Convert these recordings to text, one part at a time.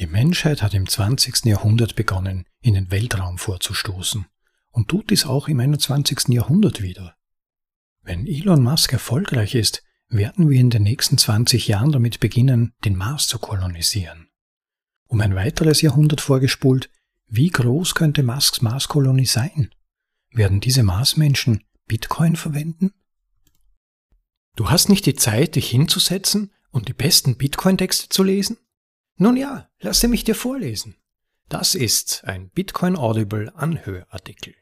Die Menschheit hat im 20. Jahrhundert begonnen, in den Weltraum vorzustoßen und tut dies auch im 21. Jahrhundert wieder. Wenn Elon Musk erfolgreich ist, werden wir in den nächsten 20 Jahren damit beginnen, den Mars zu kolonisieren. Um ein weiteres Jahrhundert vorgespult, wie groß könnte Musks Marskolonie sein? Werden diese Marsmenschen Bitcoin verwenden? Du hast nicht die Zeit, dich hinzusetzen und die besten Bitcoin-Texte zu lesen? Nun ja, lasse mich dir vorlesen. Das ist ein Bitcoin Audible Anhörartikel.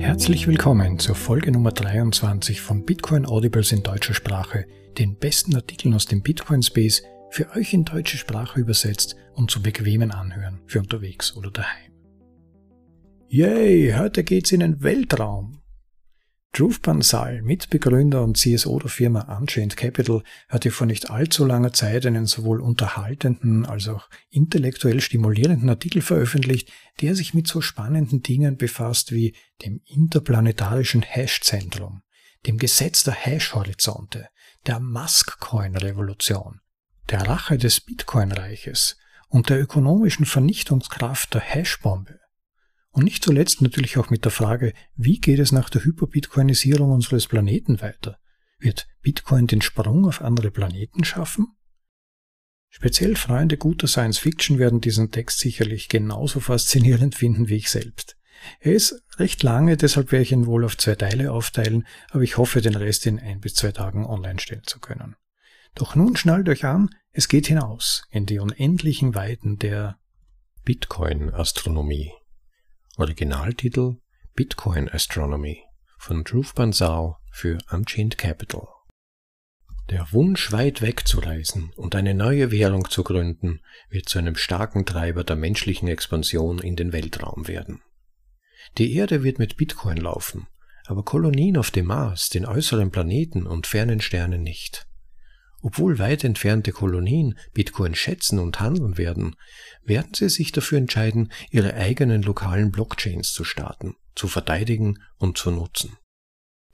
Herzlich willkommen zur Folge Nummer 23 von Bitcoin Audibles in deutscher Sprache, den besten Artikeln aus dem Bitcoin Space für euch in deutsche Sprache übersetzt und zu bequemen Anhören für unterwegs oder daheim. Yay, heute geht's in den Weltraum. Dhruv Bansal, Mitbegründer und CSO der Firma Unchained Capital, hatte vor nicht allzu langer Zeit einen sowohl unterhaltenden als auch intellektuell stimulierenden Artikel veröffentlicht, der sich mit so spannenden Dingen befasst wie dem interplanetarischen Hash-Zentrum, dem Gesetz der Hash-Horizonte, der Musk-Coin-Revolution, der Rache des Bitcoin-Reiches und der ökonomischen Vernichtungskraft der Hash-Bombe. Und nicht zuletzt natürlich auch mit der Frage, wie geht es nach der Hyperbitcoinisierung unseres Planeten weiter? Wird Bitcoin den Sprung auf andere Planeten schaffen? Speziell Freunde guter Science Fiction werden diesen Text sicherlich genauso faszinierend finden wie ich selbst. Er ist recht lange, deshalb werde ich ihn wohl auf zwei Teile aufteilen, aber ich hoffe, den Rest in ein bis zwei Tagen online stellen zu können. Doch nun schnallt euch an, es geht hinaus in die unendlichen Weiten der Bitcoin-Astronomie. Originaltitel Bitcoin Astronomy von Dhruv Bansal für Unchained Capital. Der Wunsch, weit wegzureisen und eine neue Währung zu gründen, wird zu einem starken Treiber der menschlichen Expansion in den Weltraum werden. Die Erde wird mit Bitcoin laufen, aber Kolonien auf dem Mars, den äußeren Planeten und fernen Sternen nicht. Obwohl weit entfernte Kolonien Bitcoin schätzen und handeln werden, werden sie sich dafür entscheiden, ihre eigenen lokalen Blockchains zu starten, zu verteidigen und zu nutzen.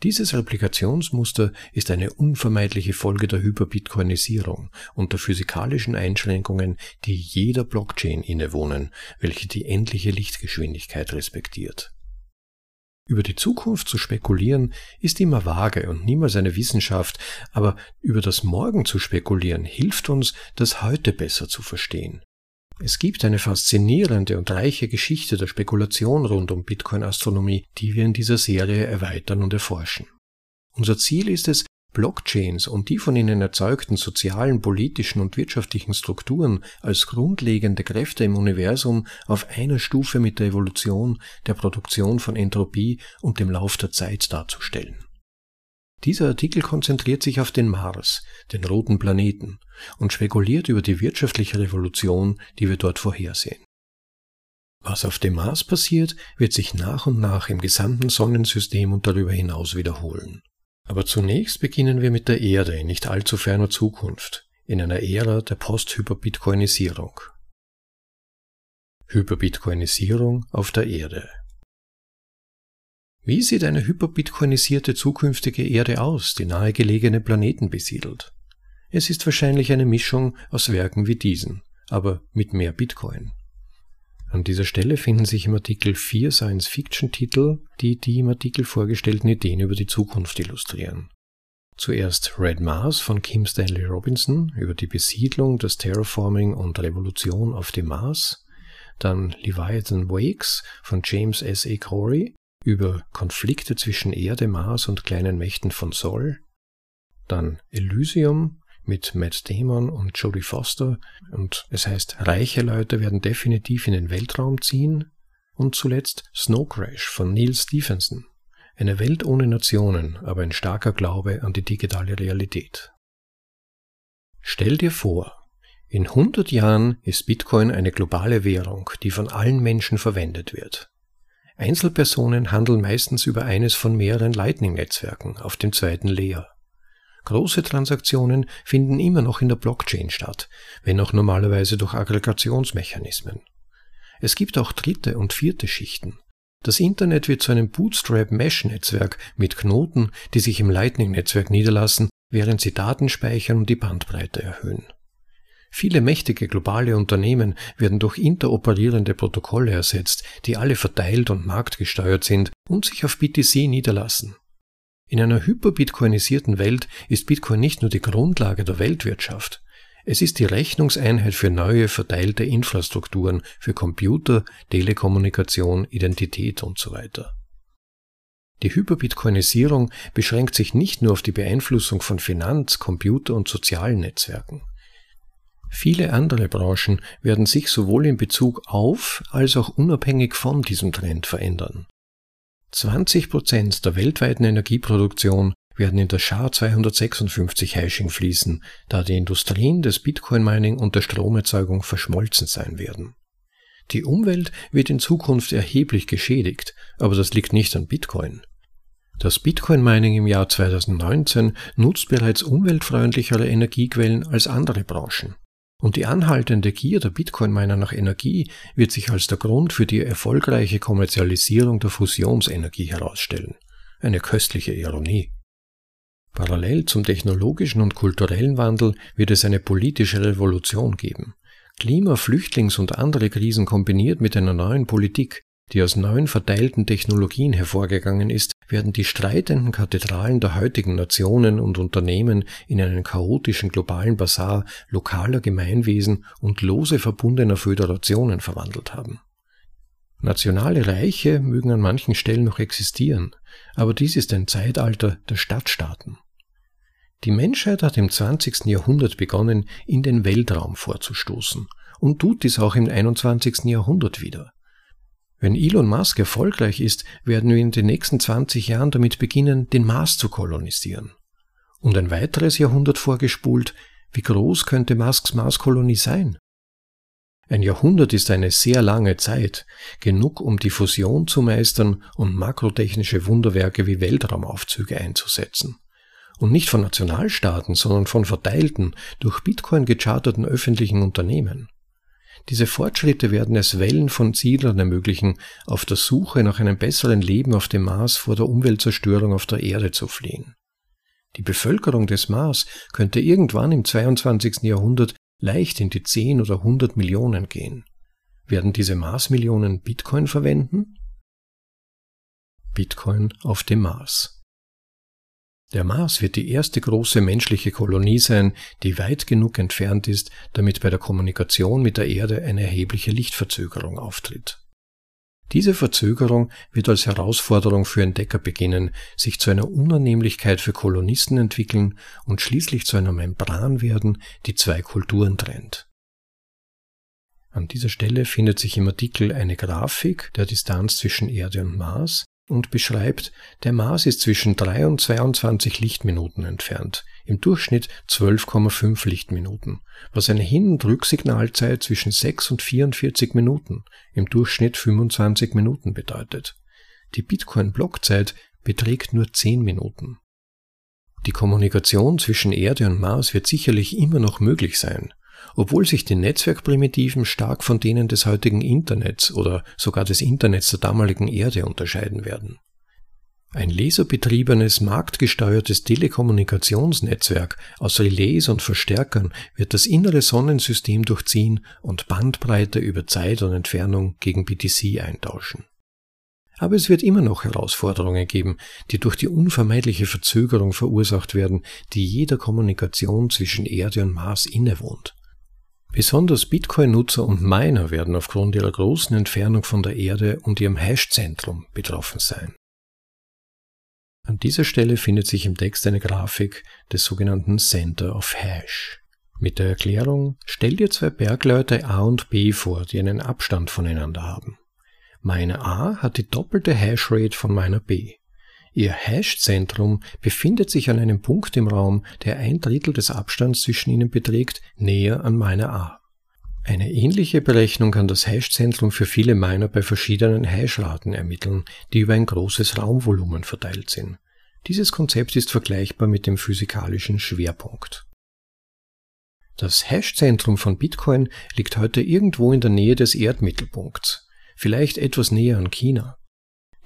Dieses Replikationsmuster ist eine unvermeidliche Folge der Hyperbitcoinisierung und der physikalischen Einschränkungen, die jeder Blockchain innewohnen, welche die endliche Lichtgeschwindigkeit respektiert. Über die Zukunft zu spekulieren ist immer vage und niemals eine Wissenschaft, aber über das Morgen zu spekulieren hilft uns, das Heute besser zu verstehen. Es gibt eine faszinierende und reiche Geschichte der Spekulation rund um Bitcoin-Astronomie, die wir in dieser Serie erweitern und erforschen. Unser Ziel ist es, Blockchains und die von ihnen erzeugten sozialen, politischen und wirtschaftlichen Strukturen als grundlegende Kräfte im Universum auf einer Stufe mit der Evolution, der Produktion von Entropie und dem Lauf der Zeit darzustellen. Dieser Artikel konzentriert sich auf den Mars, den roten Planeten, und spekuliert über die wirtschaftliche Revolution, die wir dort vorhersehen. Was auf dem Mars passiert, wird sich nach und nach im gesamten Sonnensystem und darüber hinaus wiederholen. Aber zunächst beginnen wir mit der Erde in nicht allzu ferner Zukunft, in einer Ära der Post-Hyperbitcoinisierung. Hyperbitcoinisierung auf der Erde. Wie sieht eine hyperbitcoinisierte zukünftige Erde aus, die nahegelegene Planeten besiedelt? Es ist wahrscheinlich eine Mischung aus Werken wie diesen, aber mit mehr Bitcoin. An dieser Stelle finden sich im Artikel vier Science-Fiction-Titel, die die im Artikel vorgestellten Ideen über die Zukunft illustrieren. Zuerst Red Mars von Kim Stanley Robinson über die Besiedlung, das Terraforming und Revolution auf dem Mars, dann Leviathan Wakes von James S. A. Corey über Konflikte zwischen Erde, Mars und kleinen Mächten von Sol, dann Elysium mit Matt Damon und Jodie Foster und es heißt, reiche Leute werden definitiv in den Weltraum ziehen und zuletzt Snow Crash von Neil Stephenson. Eine Welt ohne Nationen, aber ein starker Glaube an die digitale Realität. Stell dir vor, in 100 Jahren ist Bitcoin eine globale Währung, die von allen Menschen verwendet wird. Einzelpersonen handeln meistens über eines von mehreren Lightning-Netzwerken auf dem zweiten Layer. Große Transaktionen finden immer noch in der Blockchain statt, wenn auch normalerweise durch Aggregationsmechanismen. Es gibt auch dritte und vierte Schichten. Das Internet wird zu einem Bootstrap-Mesh-Netzwerk mit Knoten, die sich im Lightning-Netzwerk niederlassen, während sie Daten speichern und die Bandbreite erhöhen. Viele mächtige globale Unternehmen werden durch interoperierende Protokolle ersetzt, die alle verteilt und marktgesteuert sind und sich auf BTC niederlassen. In einer hyperbitcoinisierten Welt ist Bitcoin nicht nur die Grundlage der Weltwirtschaft, es ist die Rechnungseinheit für neue verteilte Infrastrukturen für Computer, Telekommunikation, Identität und so weiter. Die Hyperbitcoinisierung beschränkt sich nicht nur auf die Beeinflussung von Finanz-, Computer- und sozialen Netzwerken. Viele andere Branchen werden sich sowohl in Bezug auf als auch unabhängig von diesem Trend verändern. 20 Prozent der weltweiten Energieproduktion werden in das SHA-256 Hashing fließen, da die Industrien des Bitcoin-Mining und der Stromerzeugung verschmolzen sein werden. Die Umwelt wird in Zukunft erheblich geschädigt, aber das liegt nicht an Bitcoin. Das Bitcoin-Mining im Jahr 2019 nutzt bereits umweltfreundlichere Energiequellen als andere Branchen. Und die anhaltende Gier der Bitcoin-Miner nach Energie wird sich als der Grund für die erfolgreiche Kommerzialisierung der Fusionsenergie herausstellen. Eine köstliche Ironie. Parallel zum technologischen und kulturellen Wandel wird es eine politische Revolution geben. Klima-, Flüchtlings- und andere Krisen kombiniert mit einer neuen Politik, die aus neuen verteilten Technologien hervorgegangen ist, werden die streitenden Kathedralen der heutigen Nationen und Unternehmen in einen chaotischen globalen Basar lokaler Gemeinwesen und lose verbundener Föderationen verwandelt haben. Nationale Reiche mögen an manchen Stellen noch existieren, aber dies ist ein Zeitalter der Stadtstaaten. Die Menschheit hat im 20. Jahrhundert begonnen, in den Weltraum vorzustoßen und tut dies auch im 21. Jahrhundert wieder. Wenn Elon Musk erfolgreich ist, werden wir in den nächsten 20 Jahren damit beginnen, den Mars zu kolonisieren. Und ein weiteres Jahrhundert vorgespult, wie groß könnte Musks Marskolonie sein? Ein Jahrhundert ist eine sehr lange Zeit, genug um die Fusion zu meistern und makrotechnische Wunderwerke wie Weltraumaufzüge einzusetzen und nicht von Nationalstaaten, sondern von verteilten, durch Bitcoin gecharterten öffentlichen Unternehmen. Diese Fortschritte werden es Wellen von Siedlern ermöglichen, auf der Suche nach einem besseren Leben auf dem Mars vor der Umweltzerstörung auf der Erde zu fliehen. Die Bevölkerung des Mars könnte irgendwann im 22. Jahrhundert leicht in die 10 oder 100 Millionen gehen. Werden diese Marsmillionen Bitcoin verwenden? Bitcoin auf dem Mars. Der Mars wird die erste große menschliche Kolonie sein, die weit genug entfernt ist, damit bei der Kommunikation mit der Erde eine erhebliche Lichtverzögerung auftritt. Diese Verzögerung wird als Herausforderung für Entdecker beginnen, sich zu einer Unannehmlichkeit für Kolonisten entwickeln und schließlich zu einer Membran werden, die zwei Kulturen trennt. An dieser Stelle findet sich im Artikel eine Grafik der Distanz zwischen Erde und Mars, und beschreibt, der Mars ist zwischen 3 und 22 Lichtminuten entfernt, im Durchschnitt 12,5 Lichtminuten, was eine Hin- und Rücksignalzeit zwischen 6 und 44 Minuten, im Durchschnitt 25 Minuten bedeutet. Die Bitcoin-Blockzeit beträgt nur 10 Minuten. Die Kommunikation zwischen Erde und Mars wird sicherlich immer noch möglich sein, obwohl sich die Netzwerkprimitiven stark von denen des heutigen Internets oder sogar des Internets der damaligen Erde unterscheiden werden. Ein laserbetriebenes, marktgesteuertes Telekommunikationsnetzwerk aus Relais und Verstärkern wird das innere Sonnensystem durchziehen und Bandbreite über Zeit und Entfernung gegen BTC eintauschen. Aber es wird immer noch Herausforderungen geben, die durch die unvermeidliche Verzögerung verursacht werden, die jeder Kommunikation zwischen Erde und Mars innewohnt. Besonders Bitcoin-Nutzer und Miner werden aufgrund ihrer großen Entfernung von der Erde und ihrem Hash-Zentrum betroffen sein. An dieser Stelle findet sich im Text eine Grafik des sogenannten Center of Hash. Mit der Erklärung, stell dir zwei Bergleute A und B vor, die einen Abstand voneinander haben. Meine A hat die doppelte Hashrate von meiner B. Ihr Hash-Zentrum befindet sich an einem Punkt im Raum, der ein Drittel des Abstands zwischen ihnen beträgt, näher an meiner A. Eine ähnliche Berechnung kann das Hash-Zentrum für viele Miner bei verschiedenen Hash-Raten ermitteln, die über ein großes Raumvolumen verteilt sind. Dieses Konzept ist vergleichbar mit dem physikalischen Schwerpunkt. Das Hash-Zentrum von Bitcoin liegt heute irgendwo in der Nähe des Erdmittelpunkts, vielleicht etwas näher an China.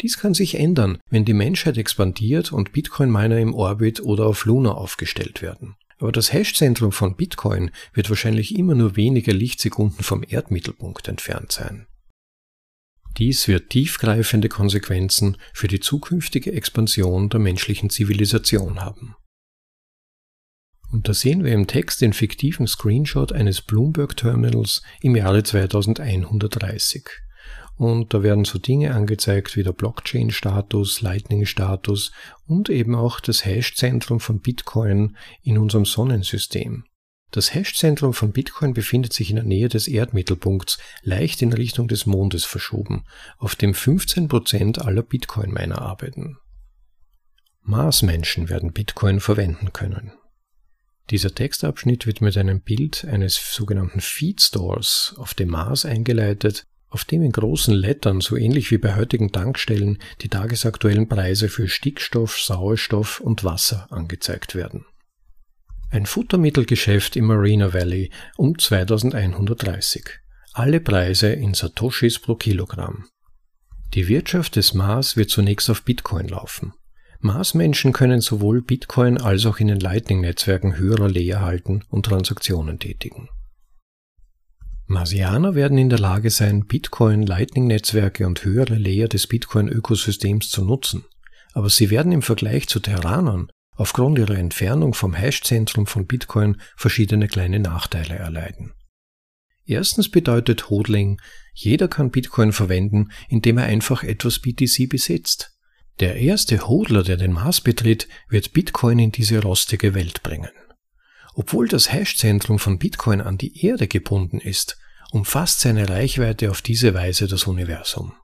Dies kann sich ändern, wenn die Menschheit expandiert und Bitcoin-Miner im Orbit oder auf Luna aufgestellt werden. Aber das Hashzentrum von Bitcoin wird wahrscheinlich immer nur wenige Lichtsekunden vom Erdmittelpunkt entfernt sein. Dies wird tiefgreifende Konsequenzen für die zukünftige Expansion der menschlichen Zivilisation haben. Und da sehen wir im Text den fiktiven Screenshot eines Bloomberg-Terminals im Jahre 2130. Und da werden so Dinge angezeigt wie der Blockchain-Status, Lightning-Status und eben auch das Hash-Zentrum von Bitcoin in unserem Sonnensystem. Das Hash-Zentrum von Bitcoin befindet sich in der Nähe des Erdmittelpunkts, leicht in Richtung des Mondes verschoben, auf dem 15% aller Bitcoin-Miner arbeiten. Marsmenschen werden Bitcoin verwenden können. Dieser Textabschnitt wird mit einem Bild eines sogenannten Feedstores auf dem Mars eingeleitet, auf dem in großen Lettern, so ähnlich wie bei heutigen Tankstellen, die tagesaktuellen Preise für Stickstoff, Sauerstoff und Wasser angezeigt werden. Ein Futtermittelgeschäft im Marina Valley um 2130. Alle Preise in Satoshis pro Kilogramm. Die Wirtschaft des Mars wird zunächst auf Bitcoin laufen. Marsmenschen können sowohl Bitcoin als auch in den Lightning-Netzwerken höherer Layer halten und Transaktionen tätigen. Marsianer werden in der Lage sein, Bitcoin, Lightning-Netzwerke und höhere Layer des Bitcoin-Ökosystems zu nutzen, aber sie werden im Vergleich zu Terranern aufgrund ihrer Entfernung vom Hash-Zentrum von Bitcoin verschiedene kleine Nachteile erleiden. Erstens bedeutet Hodling, jeder kann Bitcoin verwenden, indem er einfach etwas BTC besitzt. Der erste Hodler, der den Mars betritt, wird Bitcoin in diese rostige Welt bringen. Obwohl das Hash-Zentrum von Bitcoin an die Erde gebunden ist, umfasst seine Reichweite auf diese Weise das Universum.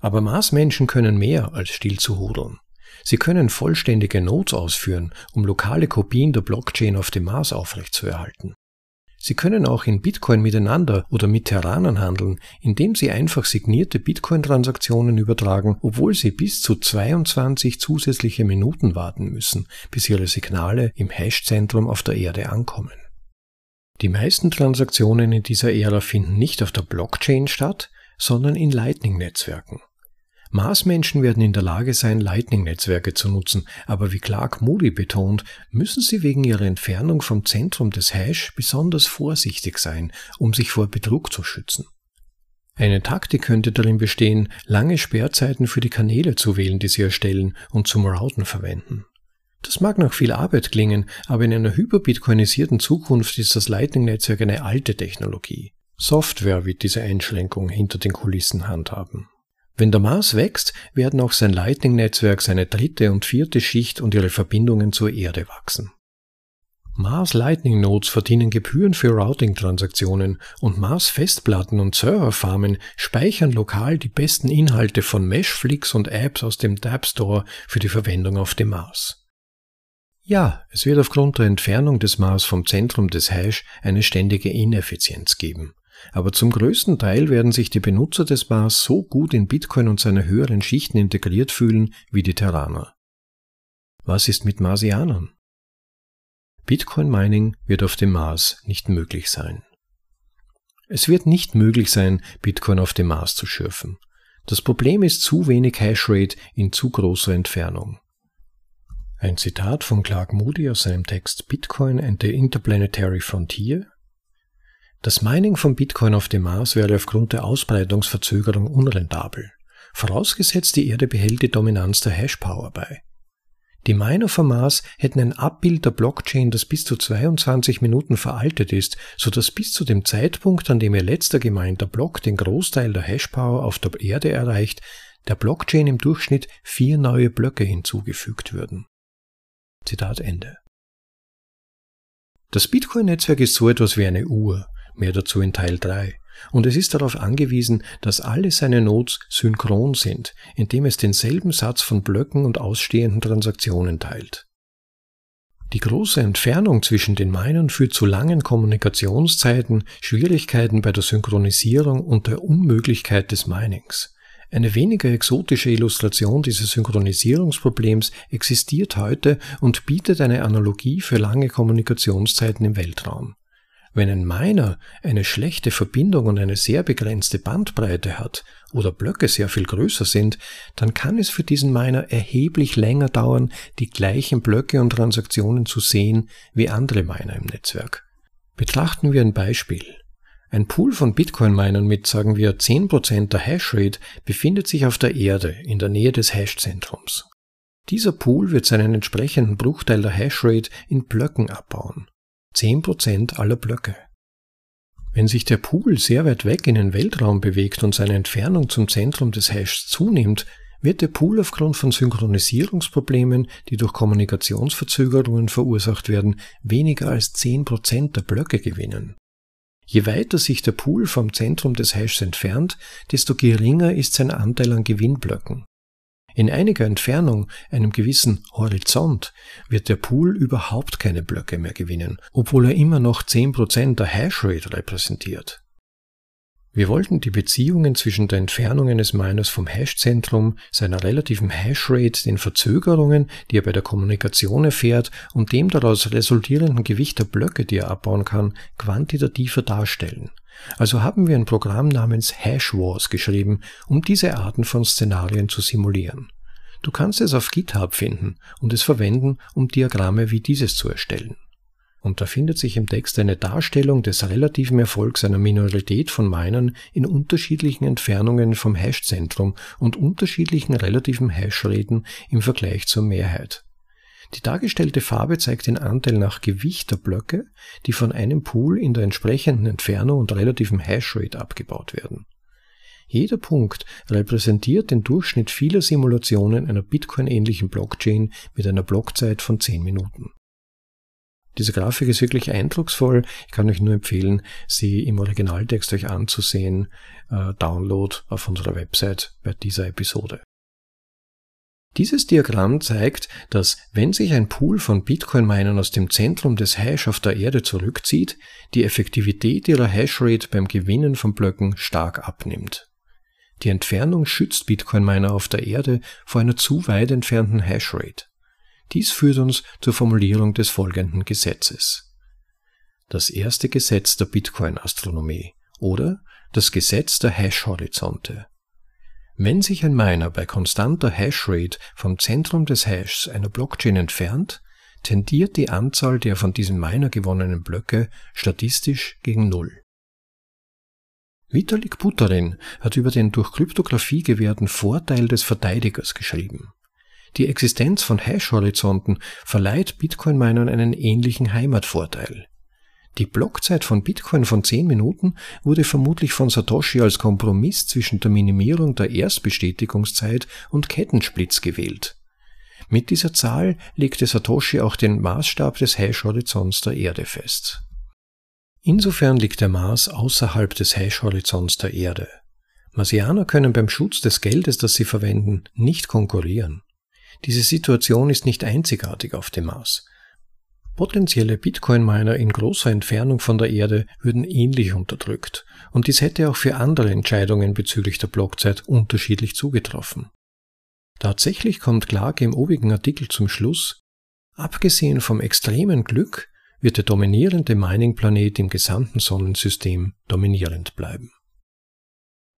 Aber Marsmenschen können mehr als still zu hodeln. Sie können vollständige Nodes ausführen, um lokale Kopien der Blockchain auf dem Mars aufrechtzuerhalten. Sie können auch in Bitcoin miteinander oder mit Terranern handeln, indem Sie einfach signierte Bitcoin-Transaktionen übertragen, obwohl Sie bis zu 22 zusätzliche Minuten warten müssen, bis Ihre Signale im Hash-Zentrum auf der Erde ankommen. Die meisten Transaktionen in dieser Ära finden nicht auf der Blockchain statt, sondern in Lightning-Netzwerken. Marsmenschen werden in der Lage sein, Lightning-Netzwerke zu nutzen, aber wie Clark Moody betont, müssen sie wegen ihrer Entfernung vom Zentrum des Hash besonders vorsichtig sein, um sich vor Betrug zu schützen. Eine Taktik könnte darin bestehen, lange Sperrzeiten für die Kanäle zu wählen, die sie erstellen und zum Routen verwenden. Das mag nach viel Arbeit klingen, aber in einer hyperbitcoinisierten Zukunft ist das Lightning-Netzwerk eine alte Technologie. Software wird diese Einschränkung hinter den Kulissen handhaben. Wenn der Mars wächst, werden auch sein Lightning-Netzwerk, seine dritte und vierte Schicht und ihre Verbindungen zur Erde wachsen. Mars Lightning Nodes verdienen Gebühren für Routing-Transaktionen und Mars Festplatten und Serverfarmen speichern lokal die besten Inhalte von Meshflix und Apps aus dem Tab Store für die Verwendung auf dem Mars. Ja, es wird aufgrund der Entfernung des Mars vom Zentrum des Hash eine ständige Ineffizienz geben. Aber zum größten Teil werden sich die Benutzer des Mars so gut in Bitcoin und seine höheren Schichten integriert fühlen wie die Terraner. Was ist mit Marsianern? Bitcoin Mining wird auf dem Mars nicht möglich sein. Es wird nicht möglich sein, Bitcoin auf dem Mars zu schürfen. Das Problem ist zu wenig Hashrate in zu großer Entfernung. Ein Zitat von Clark Moody aus seinem Text Bitcoin and the Interplanetary Frontier das Mining von Bitcoin auf dem Mars wäre aufgrund der Ausbreitungsverzögerung unrentabel, vorausgesetzt die Erde behält die Dominanz der Hashpower bei. Die Miner vom Mars hätten ein Abbild der Blockchain, das bis zu 22 Minuten veraltet ist, so dass bis zu dem Zeitpunkt, an dem ihr letzter gemeinter Block den Großteil der Hashpower auf der Erde erreicht, der Blockchain im Durchschnitt vier neue Blöcke hinzugefügt würden. Zitat Ende. Das Bitcoin-Netzwerk ist so etwas wie eine Uhr, mehr dazu in Teil 3. Und es ist darauf angewiesen, dass alle seine Nodes synchron sind, indem es denselben Satz von Blöcken und ausstehenden Transaktionen teilt. Die große Entfernung zwischen den Minern führt zu langen Kommunikationszeiten, Schwierigkeiten bei der Synchronisierung und der Unmöglichkeit des Minings. Eine weniger exotische Illustration dieses Synchronisierungsproblems existiert heute und bietet eine Analogie für lange Kommunikationszeiten im Weltraum. Wenn ein Miner eine schlechte Verbindung und eine sehr begrenzte Bandbreite hat oder Blöcke sehr viel größer sind, dann kann es für diesen Miner erheblich länger dauern, die gleichen Blöcke und Transaktionen zu sehen wie andere Miner im Netzwerk. Betrachten wir ein Beispiel. Ein Pool von Bitcoin-Minern mit, sagen wir, 10% der Hashrate befindet sich auf der Erde in der Nähe des Hashzentrums. Dieser Pool wird seinen entsprechenden Bruchteil der Hashrate in Blöcken abbauen. 10% aller Blöcke. Wenn sich der Pool sehr weit weg in den Weltraum bewegt und seine Entfernung zum Zentrum des Hashs zunimmt, wird der Pool aufgrund von Synchronisierungsproblemen, die durch Kommunikationsverzögerungen verursacht werden, weniger als 10% der Blöcke gewinnen. Je weiter sich der Pool vom Zentrum des Hashs entfernt, desto geringer ist sein Anteil an Gewinnblöcken. In einiger Entfernung, einem gewissen Horizont, wird der Pool überhaupt keine Blöcke mehr gewinnen, obwohl er immer noch 10% der Hashrate repräsentiert. Wir wollten die Beziehungen zwischen der Entfernung eines Miners vom Hashzentrum, seiner relativen Hashrate, den Verzögerungen, die er bei der Kommunikation erfährt und dem daraus resultierenden Gewicht der Blöcke, die er abbauen kann, quantitativer darstellen. Also haben wir ein Programm namens HashWars geschrieben, um diese Arten von Szenarien zu simulieren. Du kannst es auf GitHub finden und es verwenden, um Diagramme wie dieses zu erstellen. Und da findet sich im Text eine Darstellung des relativen Erfolgs einer Minorität von Minern in unterschiedlichen Entfernungen vom Hashzentrum und unterschiedlichen relativen Hashraten im Vergleich zur Mehrheit. Die dargestellte Farbe zeigt den Anteil nach Gewicht der Blöcke, die von einem Pool in der entsprechenden Entfernung und relativen Hashrate abgebaut werden. Jeder Punkt repräsentiert den Durchschnitt vieler Simulationen einer Bitcoin-ähnlichen Blockchain mit einer Blockzeit von 10 Minuten. Diese Grafik ist wirklich eindrucksvoll. Ich kann euch nur empfehlen, sie im Originaltext euch anzusehen. Äh, Download auf unserer Website bei dieser Episode. Dieses Diagramm zeigt, dass wenn sich ein Pool von Bitcoin-Minern aus dem Zentrum des Hash auf der Erde zurückzieht, die Effektivität ihrer Hashrate beim Gewinnen von Blöcken stark abnimmt. Die Entfernung schützt Bitcoin-Miner auf der Erde vor einer zu weit entfernten Hashrate. Dies führt uns zur Formulierung des folgenden Gesetzes. Das erste Gesetz der Bitcoin-Astronomie oder das Gesetz der Hash-Horizonte. Wenn sich ein Miner bei konstanter Hashrate vom Zentrum des Hashs einer Blockchain entfernt, tendiert die Anzahl der von diesem Miner gewonnenen Blöcke statistisch gegen Null. Vitalik Buterin hat über den durch Kryptographie gewährten Vorteil des Verteidigers geschrieben. Die Existenz von Hash-Horizonten verleiht Bitcoin-Minern einen ähnlichen Heimatvorteil. Die Blockzeit von Bitcoin von 10 Minuten wurde vermutlich von Satoshi als Kompromiss zwischen der Minimierung der Erstbestätigungszeit und Kettensplitz gewählt. Mit dieser Zahl legte Satoshi auch den Maßstab des Hash-Horizonts der Erde fest. Insofern liegt der Mars außerhalb des Hash-Horizonts der Erde. Marsianer können beim Schutz des Geldes, das sie verwenden, nicht konkurrieren. Diese Situation ist nicht einzigartig auf dem Mars. Potenzielle Bitcoin-Miner in großer Entfernung von der Erde würden ähnlich unterdrückt, und dies hätte auch für andere Entscheidungen bezüglich der Blockzeit unterschiedlich zugetroffen. Tatsächlich kommt Clark im obigen Artikel zum Schluss, abgesehen vom extremen Glück wird der dominierende Mining-Planet im gesamten Sonnensystem dominierend bleiben.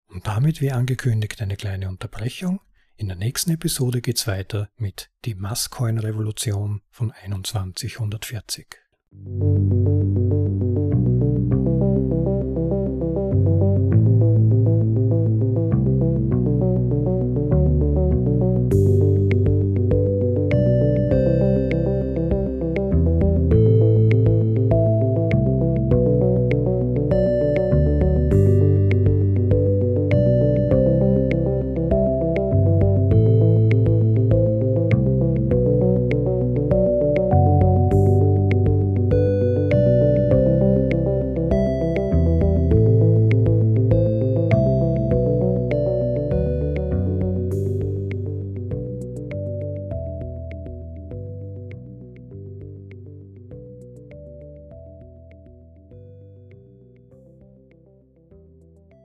Und damit wie angekündigt eine kleine Unterbrechung. In der nächsten Episode geht's weiter mit die Masscoin-Revolution von 2140.